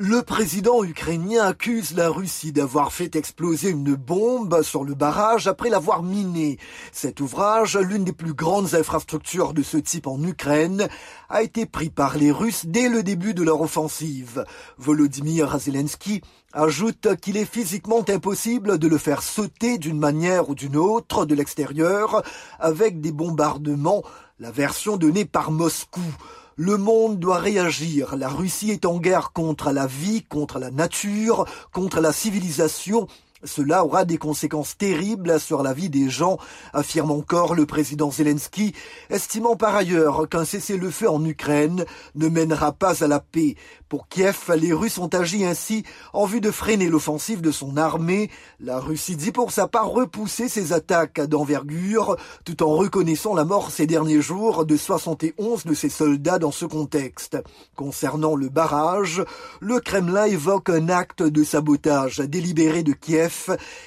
Le président ukrainien accuse la Russie d'avoir fait exploser une bombe sur le barrage après l'avoir miné. Cet ouvrage, l'une des plus grandes infrastructures de ce type en Ukraine, a été pris par les Russes dès le début de leur offensive. Volodymyr Zelensky ajoute qu'il est physiquement impossible de le faire sauter d'une manière ou d'une autre de l'extérieur avec des bombardements, la version donnée par Moscou. Le monde doit réagir. La Russie est en guerre contre la vie, contre la nature, contre la civilisation cela aura des conséquences terribles sur la vie des gens, affirme encore le président Zelensky, estimant par ailleurs qu'un cessez-le-feu en Ukraine ne mènera pas à la paix. Pour Kiev, les Russes ont agi ainsi en vue de freiner l'offensive de son armée. La Russie dit pour sa part repousser ses attaques d'envergure, tout en reconnaissant la mort ces derniers jours de 71 de ses soldats dans ce contexte. Concernant le barrage, le Kremlin évoque un acte de sabotage délibéré de Kiev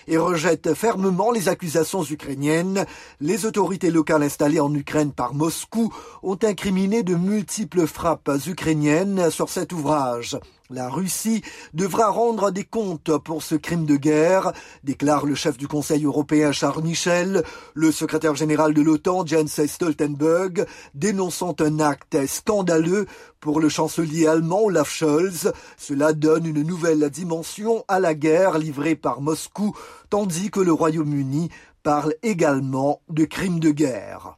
et rejette fermement les accusations ukrainiennes. Les autorités locales installées en Ukraine par Moscou ont incriminé de multiples frappes ukrainiennes sur cet ouvrage. La Russie devra rendre des comptes pour ce crime de guerre, déclare le chef du Conseil européen Charles Michel, le secrétaire général de l'OTAN Jens Stoltenberg, dénonçant un acte scandaleux pour le chancelier allemand Olaf Scholz. Cela donne une nouvelle dimension à la guerre livrée par Moscou, tandis que le Royaume-Uni parle également de crime de guerre.